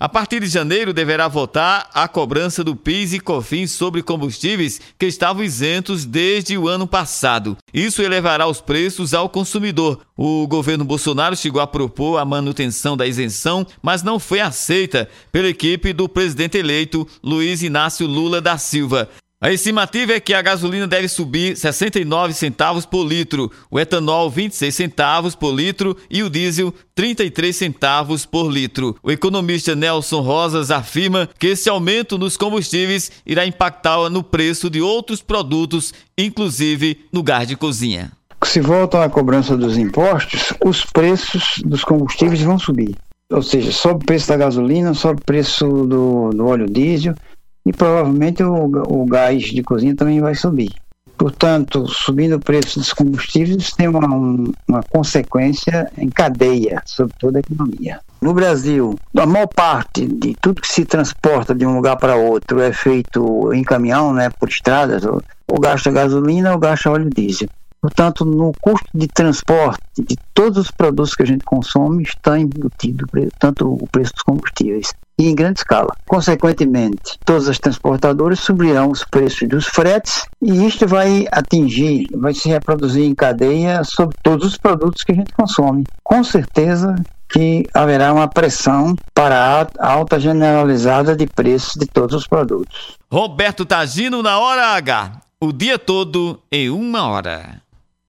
A partir de janeiro deverá votar a cobrança do PIS e COFINS sobre combustíveis que estavam isentos desde o ano passado. Isso elevará os preços ao consumidor. O governo Bolsonaro chegou a propor a manutenção da isenção, mas não foi aceita pela equipe do presidente eleito Luiz Inácio Lula da Silva. A estimativa é que a gasolina deve subir 69 centavos por litro, o etanol 26 centavos por litro e o diesel 33 centavos por litro. O economista Nelson Rosas afirma que esse aumento nos combustíveis irá impactar no preço de outros produtos, inclusive no gás de cozinha. Se volta à cobrança dos impostos, os preços dos combustíveis vão subir. Ou seja, sobe o preço da gasolina, sobe o preço do, do óleo diesel e provavelmente o, o gás de cozinha também vai subir. Portanto, subindo o preço dos combustíveis tem uma, uma consequência em cadeia sobre toda a economia. No Brasil, a maior parte de tudo que se transporta de um lugar para outro é feito em caminhão, né, por estradas, ou, ou gasta gasolina ou gasta óleo diesel. Portanto, no custo de transporte de todos os produtos que a gente consome está embutido tanto o preço dos combustíveis e em grande escala. Consequentemente, todas as transportadoras subirão os preços dos fretes e isto vai atingir, vai se reproduzir em cadeia sobre todos os produtos que a gente consome. Com certeza que haverá uma pressão para a alta generalizada de preços de todos os produtos. Roberto Tagino na hora H. O dia todo em uma hora.